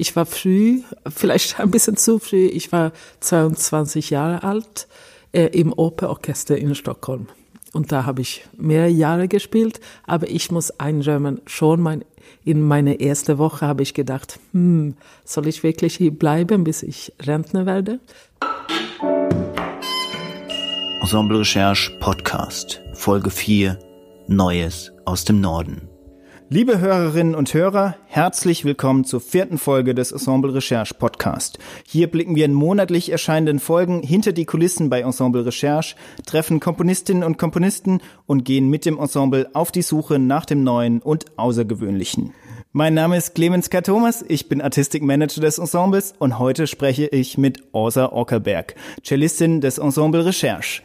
Ich war früh, vielleicht ein bisschen zu früh, ich war 22 Jahre alt äh, im Operorchester in Stockholm. Und da habe ich mehrere Jahre gespielt, aber ich muss einräumen, schon mein, in meine erste Woche habe ich gedacht, hm, soll ich wirklich hier bleiben, bis ich Rentner werde? Ensemble Recherche Podcast, Folge 4, Neues aus dem Norden. Liebe Hörerinnen und Hörer, herzlich willkommen zur vierten Folge des Ensemble Recherche Podcast. Hier blicken wir in monatlich erscheinenden Folgen hinter die Kulissen bei Ensemble Recherche, treffen Komponistinnen und Komponisten und gehen mit dem Ensemble auf die Suche nach dem Neuen und Außergewöhnlichen. Mein Name ist Clemens K. Thomas, ich bin Artistikmanager des Ensembles und heute spreche ich mit Orsa Ockerberg, Cellistin des Ensemble Recherche.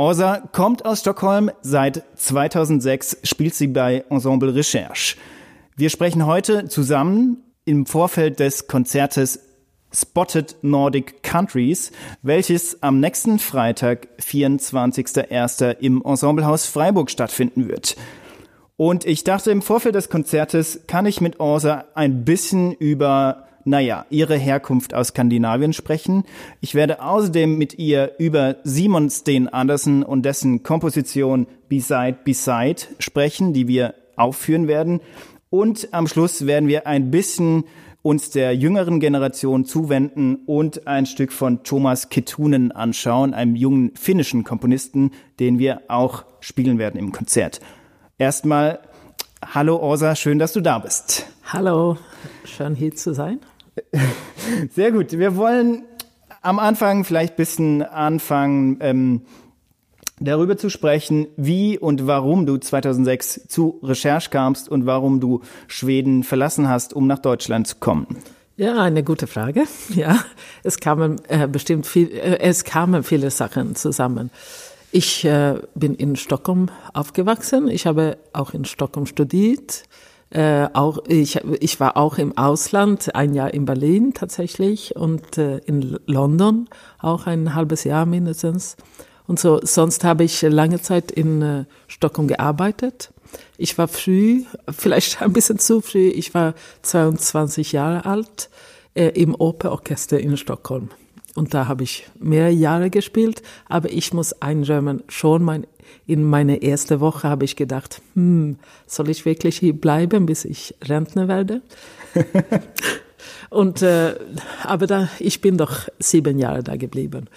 Orsa kommt aus Stockholm. Seit 2006 spielt sie bei Ensemble Recherche. Wir sprechen heute zusammen im Vorfeld des Konzertes Spotted Nordic Countries, welches am nächsten Freitag, 24.01. im Ensemblehaus Freiburg stattfinden wird. Und ich dachte, im Vorfeld des Konzertes kann ich mit Orsa ein bisschen über naja, ihre Herkunft aus Skandinavien sprechen. Ich werde außerdem mit ihr über Simon Steen Andersen und dessen Komposition Beside Beside sprechen, die wir aufführen werden. Und am Schluss werden wir ein bisschen uns der jüngeren Generation zuwenden und ein Stück von Thomas Kettunen anschauen, einem jungen finnischen Komponisten, den wir auch spielen werden im Konzert. Erstmal, hallo Orsa, schön, dass du da bist. Hallo, schön hier zu sein. Sehr gut. Wir wollen am Anfang vielleicht ein bisschen anfangen, ähm, darüber zu sprechen, wie und warum du 2006 zu Recherche kamst und warum du Schweden verlassen hast, um nach Deutschland zu kommen. Ja, eine gute Frage. Ja, es kamen äh, bestimmt viel, äh, es kamen viele Sachen zusammen. Ich äh, bin in Stockholm aufgewachsen. Ich habe auch in Stockholm studiert. Äh, auch ich, ich war auch im Ausland, ein Jahr in Berlin tatsächlich und äh, in London auch ein halbes Jahr mindestens. Und so, sonst habe ich lange Zeit in äh, Stockholm gearbeitet. Ich war früh, vielleicht ein bisschen zu früh, ich war 22 Jahre alt äh, im Operorchester in Stockholm. Und da habe ich mehrere Jahre gespielt, aber ich muss einräumen, schon mein in meine erste Woche habe ich gedacht, hm, soll ich wirklich hier bleiben, bis ich Rentner werde? Und äh, aber da, ich bin doch sieben Jahre da geblieben.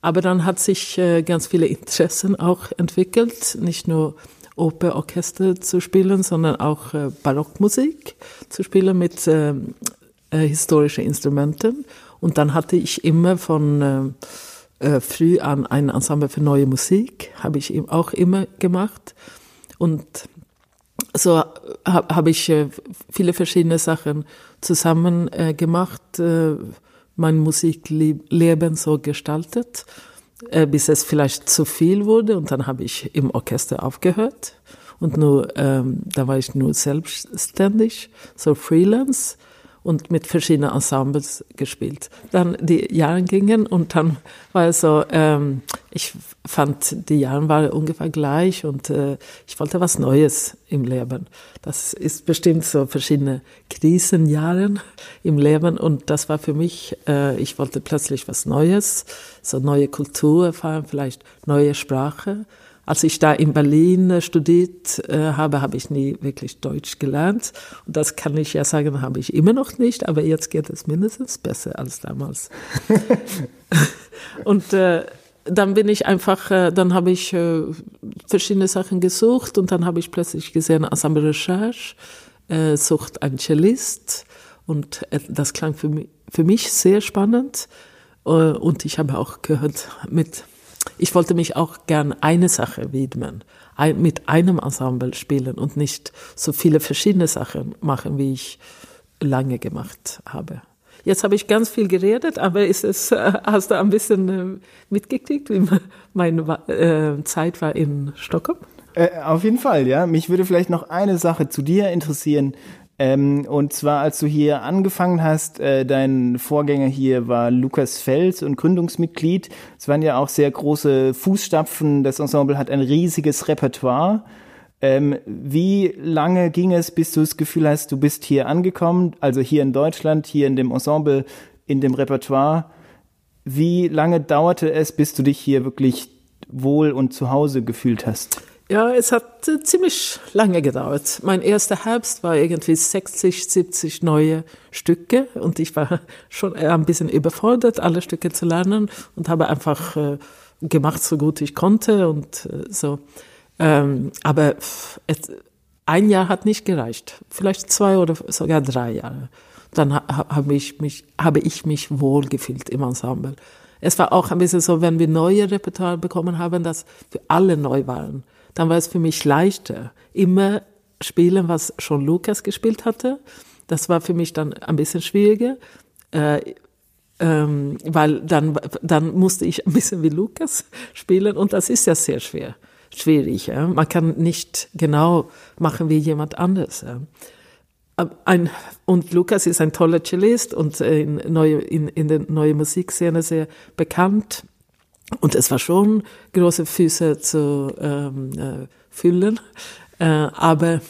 Aber dann hat sich äh, ganz viele Interessen auch entwickelt, nicht nur Operorchester zu spielen, sondern auch äh, Barockmusik zu spielen mit äh, äh, historischen Instrumenten. Und dann hatte ich immer von äh, äh, früh an ein Ensemble für neue Musik, habe ich auch immer gemacht. Und so habe hab ich äh, viele verschiedene Sachen zusammen äh, gemacht, äh, mein Musikleben so gestaltet, äh, bis es vielleicht zu viel wurde. Und dann habe ich im Orchester aufgehört. Und nur, ähm, da war ich nur selbstständig, so Freelance und mit verschiedenen Ensembles gespielt. Dann die Jahre gingen und dann war es so, ähm, ich fand die Jahre waren ungefähr gleich und äh, ich wollte was Neues im Leben. Das ist bestimmt so verschiedene Krisenjahre im Leben und das war für mich, äh, ich wollte plötzlich was Neues, so neue Kultur erfahren, vielleicht neue Sprache als ich da in Berlin äh, studiert äh, habe, habe ich nie wirklich Deutsch gelernt. Und das kann ich ja sagen, habe ich immer noch nicht, aber jetzt geht es mindestens besser als damals. und äh, dann bin ich einfach, äh, dann habe ich äh, verschiedene Sachen gesucht und dann habe ich plötzlich gesehen, Ensemble Recherche äh, sucht ein Cellist und äh, das klang für mich, für mich sehr spannend. Äh, und ich habe auch gehört, mit ich wollte mich auch gern eine Sache widmen, ein, mit einem Ensemble spielen und nicht so viele verschiedene Sachen machen, wie ich lange gemacht habe. Jetzt habe ich ganz viel geredet, aber ist es, äh, hast du ein bisschen äh, mitgekriegt, wie meine äh, Zeit war in Stockholm? Äh, auf jeden Fall, ja. Mich würde vielleicht noch eine Sache zu dir interessieren. Ähm, und zwar, als du hier angefangen hast, äh, dein Vorgänger hier war Lukas Fels und Gründungsmitglied. Es waren ja auch sehr große Fußstapfen. Das Ensemble hat ein riesiges Repertoire. Ähm, wie lange ging es, bis du das Gefühl hast, du bist hier angekommen, also hier in Deutschland, hier in dem Ensemble, in dem Repertoire? Wie lange dauerte es, bis du dich hier wirklich wohl und zu Hause gefühlt hast? Ja, es hat äh, ziemlich lange gedauert. Mein erster Herbst war irgendwie 60, 70 neue Stücke und ich war schon ein bisschen überfordert, alle Stücke zu lernen und habe einfach äh, gemacht, so gut ich konnte und äh, so. Ähm, aber es, ein Jahr hat nicht gereicht, vielleicht zwei oder sogar drei Jahre. Dann ha, habe ich mich, habe ich mich wohl gefühlt im Ensemble. Es war auch ein bisschen so, wenn wir neue Repertoire bekommen haben, dass für alle neu waren. Dann war es für mich leichter, immer spielen, was schon Lukas gespielt hatte. Das war für mich dann ein bisschen schwieriger. Äh, ähm, weil dann, dann musste ich ein bisschen wie Lukas spielen und das ist ja sehr schwer, schwierig. Ja? Man kann nicht genau machen wie jemand anders. Ja? Ein, und Lukas ist ein toller Cellist und in, neue, in, in der neuen Musikszene sehr bekannt. Und es war schon große Füße zu ähm, äh, füllen. Äh, aber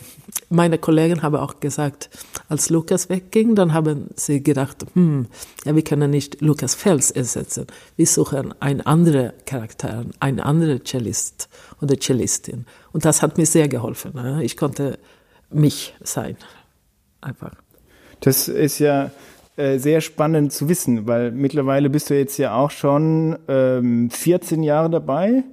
meine Kollegen haben auch gesagt, als Lukas wegging, dann haben sie gedacht, hm, ja, wir können nicht Lukas Fels ersetzen. Wir suchen einen anderen Charakter, einen anderen Cellist oder Cellistin. Und das hat mir sehr geholfen. Ne? Ich konnte mich sein. Einfach. Das ist ja äh, sehr spannend zu wissen, weil mittlerweile bist du jetzt ja auch schon ähm, 14 Jahre dabei.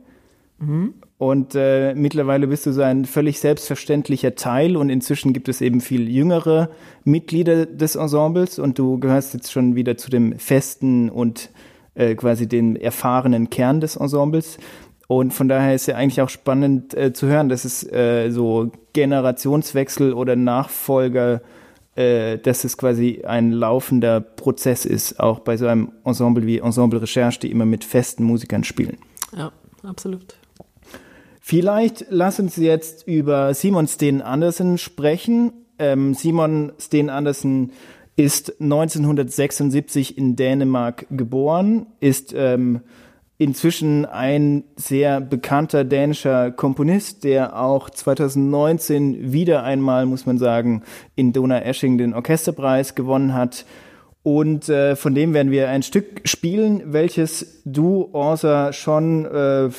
Mhm. Und äh, mittlerweile bist du so ein völlig selbstverständlicher Teil und inzwischen gibt es eben viel jüngere Mitglieder des Ensembles und du gehörst jetzt schon wieder zu dem festen und äh, quasi den erfahrenen Kern des Ensembles. Und von daher ist ja eigentlich auch spannend äh, zu hören, dass es äh, so Generationswechsel oder Nachfolger, äh, dass es quasi ein laufender Prozess ist, auch bei so einem Ensemble wie Ensemble Recherche, die immer mit festen Musikern spielen. Ja, absolut. Vielleicht lass uns jetzt über Simon Steen Andersen sprechen. Ähm, Simon Steen Andersen ist 1976 in Dänemark geboren, ist ähm, inzwischen ein sehr bekannter dänischer Komponist, der auch 2019 wieder einmal, muss man sagen, in Donau-Esching den Orchesterpreis gewonnen hat. Und äh, von dem werden wir ein Stück spielen, welches du, Orsa, schon äh,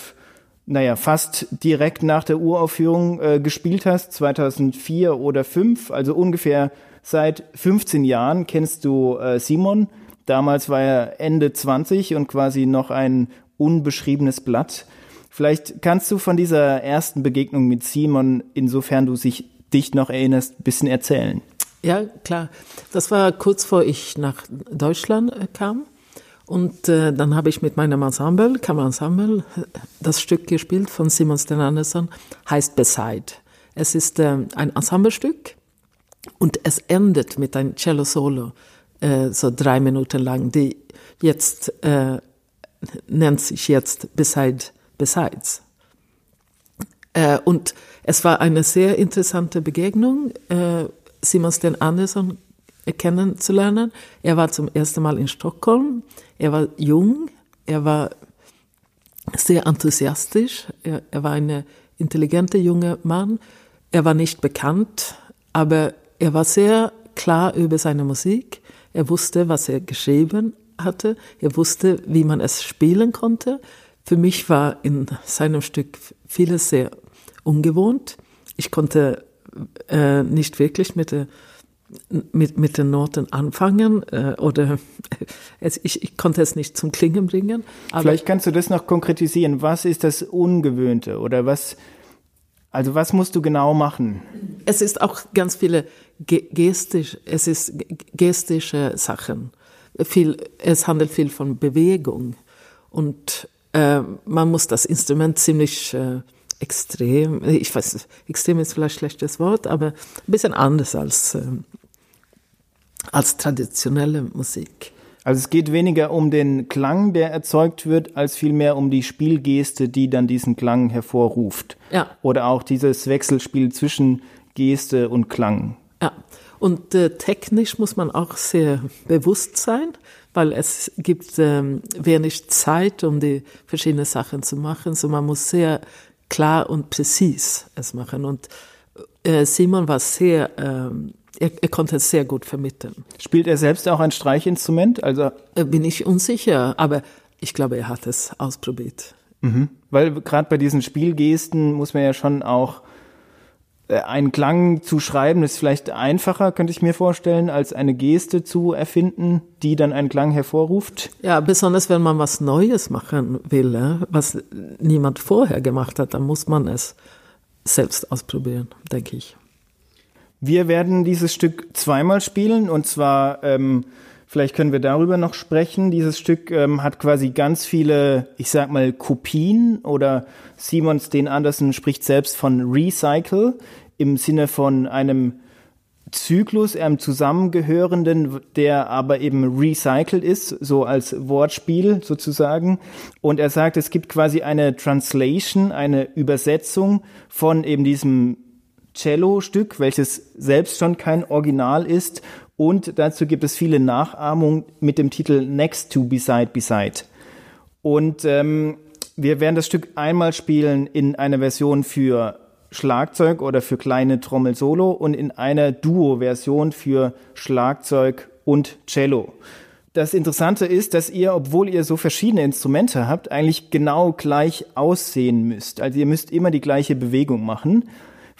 naja, fast direkt nach der Uraufführung äh, gespielt hast, 2004 oder 2005, also ungefähr seit 15 Jahren kennst du äh, Simon. Damals war er Ende 20 und quasi noch ein unbeschriebenes Blatt. Vielleicht kannst du von dieser ersten Begegnung mit Simon, insofern du sich, dich noch erinnerst, ein bisschen erzählen. Ja, klar. Das war kurz vor ich nach Deutschland äh, kam. Und äh, dann habe ich mit meinem Ensemble, Kammerensemble, das Stück gespielt von Simon Sten Andersen, heißt Beside. Es ist äh, ein Ensemblestück und es endet mit einem Cello-Solo, äh, so drei Minuten lang, die jetzt äh, nennt sich jetzt Beside Besides. Äh, und es war eine sehr interessante Begegnung, äh, Simon Sten Andersen kennenzulernen. Er war zum ersten Mal in Stockholm. Er war jung, er war sehr enthusiastisch, er, er war ein intelligenter junger Mann. Er war nicht bekannt, aber er war sehr klar über seine Musik. Er wusste, was er geschrieben hatte. Er wusste, wie man es spielen konnte. Für mich war in seinem Stück vieles sehr ungewohnt. Ich konnte äh, nicht wirklich mit der mit, mit den Noten anfangen äh, oder es, ich, ich konnte es nicht zum Klingen bringen. Vielleicht kannst du das noch konkretisieren. Was ist das Ungewöhnte oder was, also was musst du genau machen? Es ist auch ganz viele gestisch, es ist gestische Sachen. Viel, es handelt viel von Bewegung und äh, man muss das Instrument ziemlich äh, extrem, ich weiß, extrem ist vielleicht ein schlechtes Wort, aber ein bisschen anders als äh, als traditionelle Musik. Also es geht weniger um den Klang, der erzeugt wird, als vielmehr um die Spielgeste, die dann diesen Klang hervorruft. Ja. Oder auch dieses Wechselspiel zwischen Geste und Klang. Ja. Und äh, technisch muss man auch sehr bewusst sein, weil es gibt ähm, wenig Zeit, um die verschiedenen Sachen zu machen. So man muss sehr klar und präzis es machen. Und äh, Simon war sehr, ähm, er, er, konnte es sehr gut vermitteln. Spielt er selbst auch ein Streichinstrument? Also äh, bin ich unsicher, aber ich glaube, er hat es ausprobiert. Mhm. Weil gerade bei diesen Spielgesten muss man ja schon auch einen Klang zu schreiben ist vielleicht einfacher, könnte ich mir vorstellen, als eine Geste zu erfinden, die dann einen Klang hervorruft. Ja, besonders wenn man was Neues machen will, was niemand vorher gemacht hat, dann muss man es selbst ausprobieren, denke ich. Wir werden dieses Stück zweimal spielen und zwar ähm, Vielleicht können wir darüber noch sprechen. Dieses Stück ähm, hat quasi ganz viele, ich sag mal, Kopien oder Simon Steen Andersen spricht selbst von Recycle im Sinne von einem Zyklus, einem zusammengehörenden, der aber eben recycelt ist, so als Wortspiel sozusagen. Und er sagt, es gibt quasi eine Translation, eine Übersetzung von eben diesem Cello-Stück, welches selbst schon kein Original ist und dazu gibt es viele Nachahmungen mit dem Titel Next to Beside Beside. Und ähm, wir werden das Stück einmal spielen in einer Version für Schlagzeug oder für kleine Trommel Solo und in einer Duo-Version für Schlagzeug und Cello. Das Interessante ist, dass ihr, obwohl ihr so verschiedene Instrumente habt, eigentlich genau gleich aussehen müsst. Also ihr müsst immer die gleiche Bewegung machen.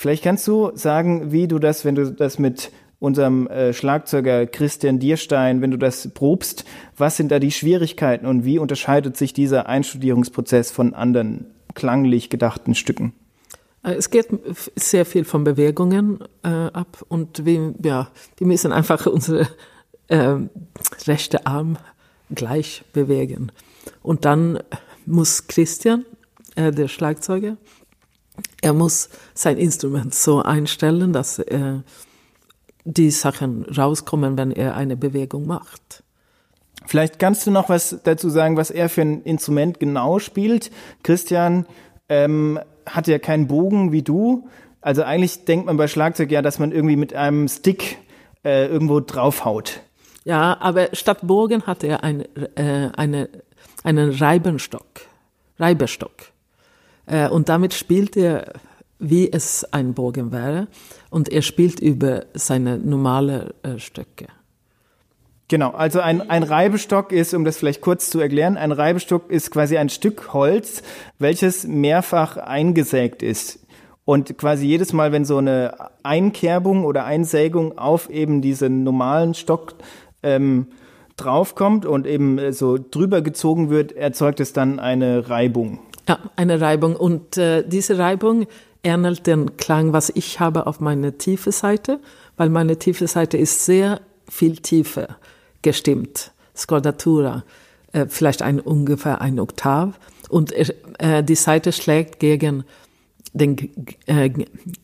Vielleicht kannst du sagen, wie du das, wenn du das mit unserem äh, Schlagzeuger Christian Dierstein, wenn du das probst, was sind da die Schwierigkeiten und wie unterscheidet sich dieser Einstudierungsprozess von anderen klanglich gedachten Stücken? Äh, es geht sehr viel von Bewegungen äh, ab und wir, ja, wir müssen einfach unsere äh, rechte Arm gleich bewegen. Und dann muss Christian, äh, der Schlagzeuger, er muss sein Instrument so einstellen, dass er die Sachen rauskommen, wenn er eine Bewegung macht. Vielleicht kannst du noch was dazu sagen, was er für ein Instrument genau spielt. Christian ähm, hat ja keinen Bogen wie du. Also eigentlich denkt man bei Schlagzeug ja, dass man irgendwie mit einem Stick äh, irgendwo draufhaut. Ja, aber statt Bogen hat er ein, äh, eine, einen Reibenstock, Reibestock. Äh, und damit spielt er wie es ein Bogen wäre. Und er spielt über seine normale äh, Stöcke. Genau, also ein, ein Reibestock ist, um das vielleicht kurz zu erklären, ein Reibestock ist quasi ein Stück Holz, welches mehrfach eingesägt ist. Und quasi jedes Mal, wenn so eine Einkerbung oder Einsägung auf eben diesen normalen Stock ähm, draufkommt und eben äh, so drüber gezogen wird, erzeugt es dann eine Reibung. Ja, eine Reibung. Und äh, diese Reibung ähnelt den Klang, was ich habe auf meiner tiefe Seite, weil meine tiefe Seite ist sehr viel tiefer gestimmt. Scordatura, äh, vielleicht ein, ungefähr ein Oktav. Und äh, die Seite schlägt gegen den äh,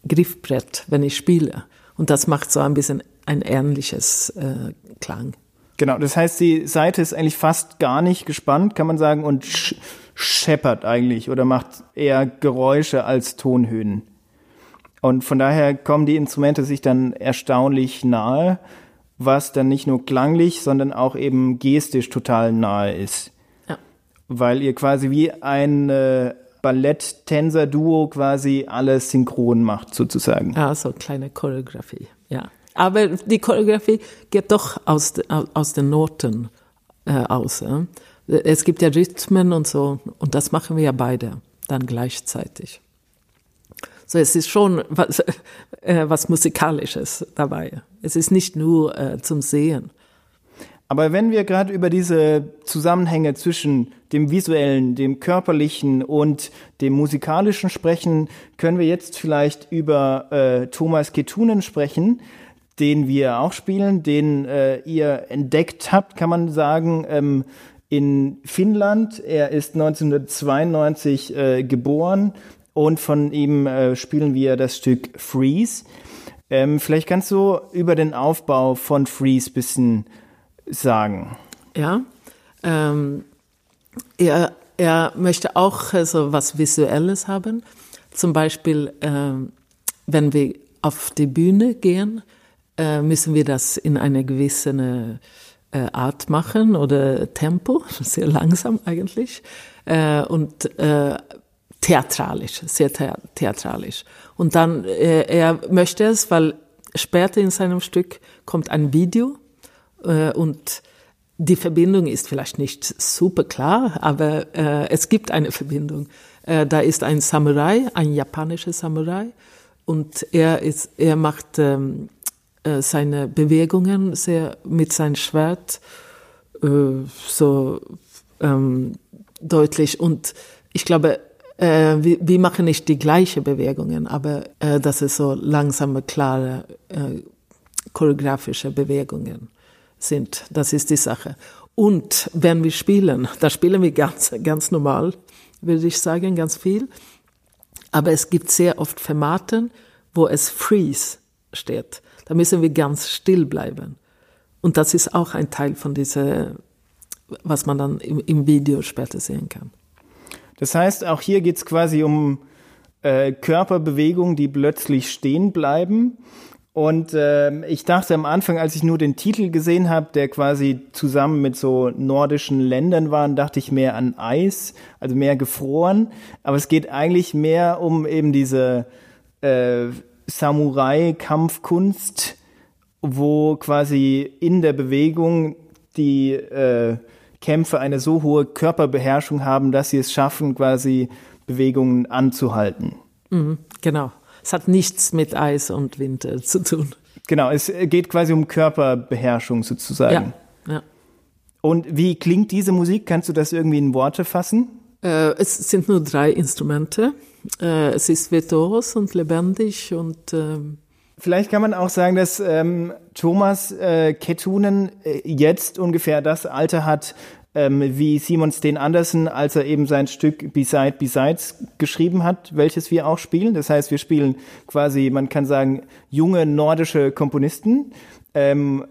Griffbrett, wenn ich spiele. Und das macht so ein bisschen ein ähnliches äh, Klang. Genau, das heißt, die Seite ist eigentlich fast gar nicht gespannt, kann man sagen, und scheppert eigentlich oder macht eher Geräusche als Tonhöhen. Und von daher kommen die Instrumente sich dann erstaunlich nahe, was dann nicht nur klanglich, sondern auch eben gestisch total nahe ist. Ja. Weil ihr quasi wie ein äh, Ballett-Tänzer-Duo quasi alles synchron macht, sozusagen. Ja, so kleine Choreografie, ja. Aber die Choreografie geht doch aus, aus den Noten äh, aus. Ja? Es gibt ja Rhythmen und so, und das machen wir ja beide dann gleichzeitig. So, es ist schon was, äh, was Musikalisches dabei. Es ist nicht nur äh, zum Sehen. Aber wenn wir gerade über diese Zusammenhänge zwischen dem visuellen, dem körperlichen und dem musikalischen sprechen, können wir jetzt vielleicht über äh, Thomas Ketunen sprechen, den wir auch spielen, den äh, ihr entdeckt habt, kann man sagen, ähm, in Finnland. Er ist 1992 äh, geboren und von ihm äh, spielen wir das Stück Freeze. Ähm, vielleicht kannst du über den Aufbau von Freeze bisschen sagen. Ja, ähm, er, er möchte auch äh, so was Visuelles haben. Zum Beispiel, ähm, wenn wir auf die Bühne gehen, äh, müssen wir das in eine gewisse äh, Art machen oder Tempo, sehr langsam eigentlich. Äh, und äh, theatralisch, sehr theatralisch. Und dann, äh, er möchte es, weil später in seinem Stück kommt ein Video äh, und die Verbindung ist vielleicht nicht super klar, aber äh, es gibt eine Verbindung. Äh, da ist ein Samurai, ein japanischer Samurai, und er ist, er macht ähm, äh, seine Bewegungen sehr mit seinem Schwert äh, so ähm, deutlich. Und ich glaube, äh, wir, wir machen nicht die gleichen Bewegungen, aber äh, das ist so langsame, klare, äh, choreografische Bewegungen sind. Das ist die Sache. Und wenn wir spielen, da spielen wir ganz, ganz normal, würde ich sagen, ganz viel. Aber es gibt sehr oft Formaten, wo es Freeze steht. Da müssen wir ganz still bleiben. Und das ist auch ein Teil von dieser, was man dann im, im Video später sehen kann. Das heißt, auch hier geht es quasi um äh, Körperbewegungen, die plötzlich stehen bleiben. Und äh, ich dachte am Anfang, als ich nur den Titel gesehen habe, der quasi zusammen mit so nordischen Ländern war, dachte ich mehr an Eis, also mehr gefroren. Aber es geht eigentlich mehr um eben diese äh, Samurai-Kampfkunst, wo quasi in der Bewegung die äh, Kämpfe eine so hohe Körperbeherrschung haben, dass sie es schaffen, quasi Bewegungen anzuhalten. Mhm, genau. Es hat nichts mit Eis und Winter zu tun. Genau, es geht quasi um Körperbeherrschung sozusagen. Ja, ja. Und wie klingt diese Musik? Kannst du das irgendwie in Worte fassen? Äh, es sind nur drei Instrumente. Äh, es ist virtuos und lebendig und ähm Vielleicht kann man auch sagen, dass ähm, Thomas äh, Kettunen äh, jetzt ungefähr das Alter hat, ähm, wie Simon Steen Andersen, als er eben sein Stück Beside Besides geschrieben hat, welches wir auch spielen. Das heißt, wir spielen quasi, man kann sagen, junge nordische Komponisten. Ähm,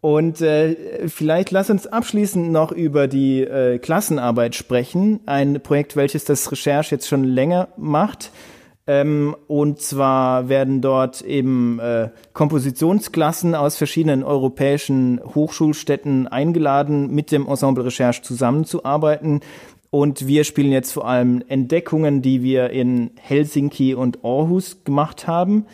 und äh, vielleicht lass uns abschließend noch über die äh, Klassenarbeit sprechen. Ein Projekt, welches das Recherche jetzt schon länger macht. Ähm, und zwar werden dort eben äh, Kompositionsklassen aus verschiedenen europäischen Hochschulstädten eingeladen, mit dem Ensemble Recherche zusammenzuarbeiten. Und wir spielen jetzt vor allem Entdeckungen, die wir in Helsinki und Aarhus gemacht haben.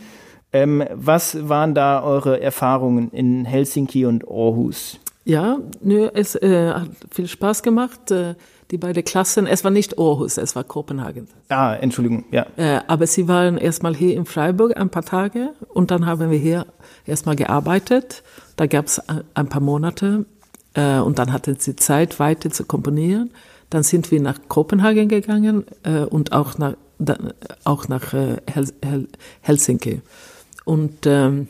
Ähm, was waren da eure Erfahrungen in Helsinki und Aarhus? Ja, nö, es äh, hat viel Spaß gemacht. Äh, die beiden Klassen, es war nicht Aarhus, es war Kopenhagen. Ah, Entschuldigung, ja. Äh, aber sie waren erstmal hier in Freiburg ein paar Tage und dann haben wir hier erstmal gearbeitet. Da gab es ein paar Monate äh, und dann hatten sie Zeit, weiter zu komponieren. Dann sind wir nach Kopenhagen gegangen äh, und auch nach, auch nach äh, Hel Hel Helsinki. Und ähm,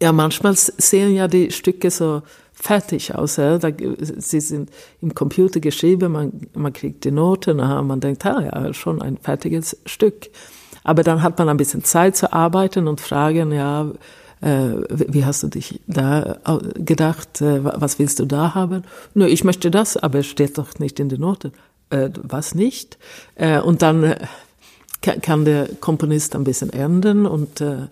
ja, manchmal sehen ja die Stücke so fertig aus. Ja? Da, sie sind im Computer geschrieben, man, man kriegt die Noten, man denkt, ah, ja, schon ein fertiges Stück. Aber dann hat man ein bisschen Zeit zu arbeiten und fragen, ja, äh, wie hast du dich da gedacht, äh, was willst du da haben? Nö, ich möchte das, aber es steht doch nicht in den Noten. Äh, was nicht? Äh, und dann äh, kann der Komponist ein bisschen ändern und äh,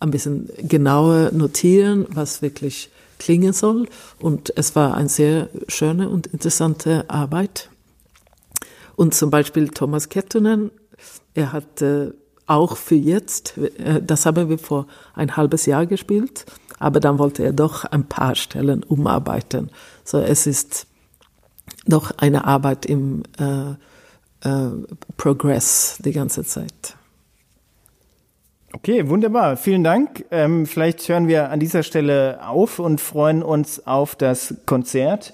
ein bisschen genauer notieren, was wirklich klingen soll. Und es war eine sehr schöne und interessante Arbeit. Und zum Beispiel Thomas Kettunen, er hat äh, auch für jetzt, äh, das haben wir vor ein halbes Jahr gespielt, aber dann wollte er doch ein paar Stellen umarbeiten. So, es ist doch eine Arbeit im äh, äh, Progress die ganze Zeit. Okay, wunderbar. Vielen Dank. Ähm, vielleicht hören wir an dieser Stelle auf und freuen uns auf das Konzert.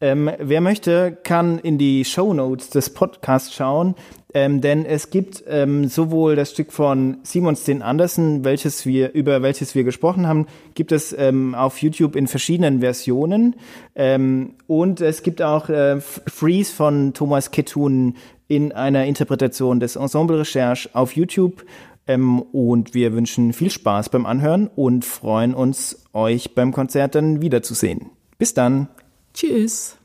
Ähm, wer möchte, kann in die Show Notes des Podcasts schauen, ähm, denn es gibt ähm, sowohl das Stück von Simon Sten Andersen, welches wir über welches wir gesprochen haben, gibt es ähm, auf YouTube in verschiedenen Versionen ähm, und es gibt auch äh, Freeze von Thomas Kettun in einer Interpretation des Ensemble Recherche auf YouTube. Ähm, und wir wünschen viel Spaß beim Anhören und freuen uns, euch beim Konzert dann wiederzusehen. Bis dann. Tschüss.